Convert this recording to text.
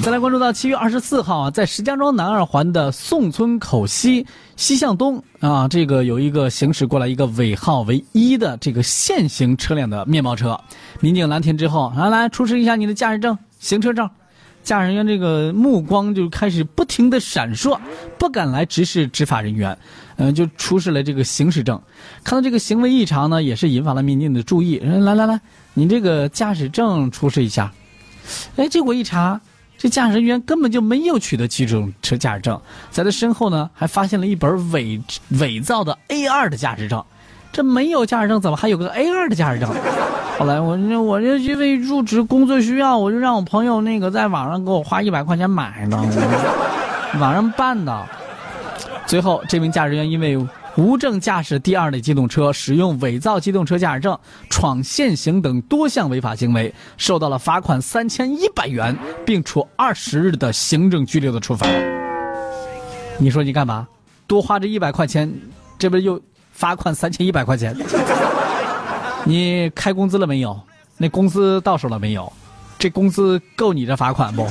再来关注到七月二十四号啊，在石家庄南二环的宋村口西西向东啊，这个有一个行驶过来一个尾号为一的这个限行车辆的面包车，民警拦停之后，来来出示一下你的驾驶证、行车证。驾驶人员这个目光就开始不停的闪烁，不敢来直视执法人员，嗯，就出示了这个行驶证。看到这个行为异常呢，也是引发了民警的注意。来来来，你这个驾驶证出示一下。哎，结果一查。这驾驶员根本就没有取得机动车驾驶证，在他身后呢，还发现了一本伪伪造的 A 二的驾驶证。这没有驾驶证，怎么还有个 A 二的驾驶证？后来我就我就因为入职工作需要，我就让我朋友那个在网上给我花一百块钱买的，网上办的。最后，这名驾驶员因为。无证驾驶第二类机动车，使用伪造机动车驾驶证，闯限行等多项违法行为，受到了罚款三千一百元，并处二十日的行政拘留的处罚。你说你干嘛？多花这一百块钱，这不又罚款三千一百块钱？你开工资了没有？那工资到手了没有？这工资够你这罚款不？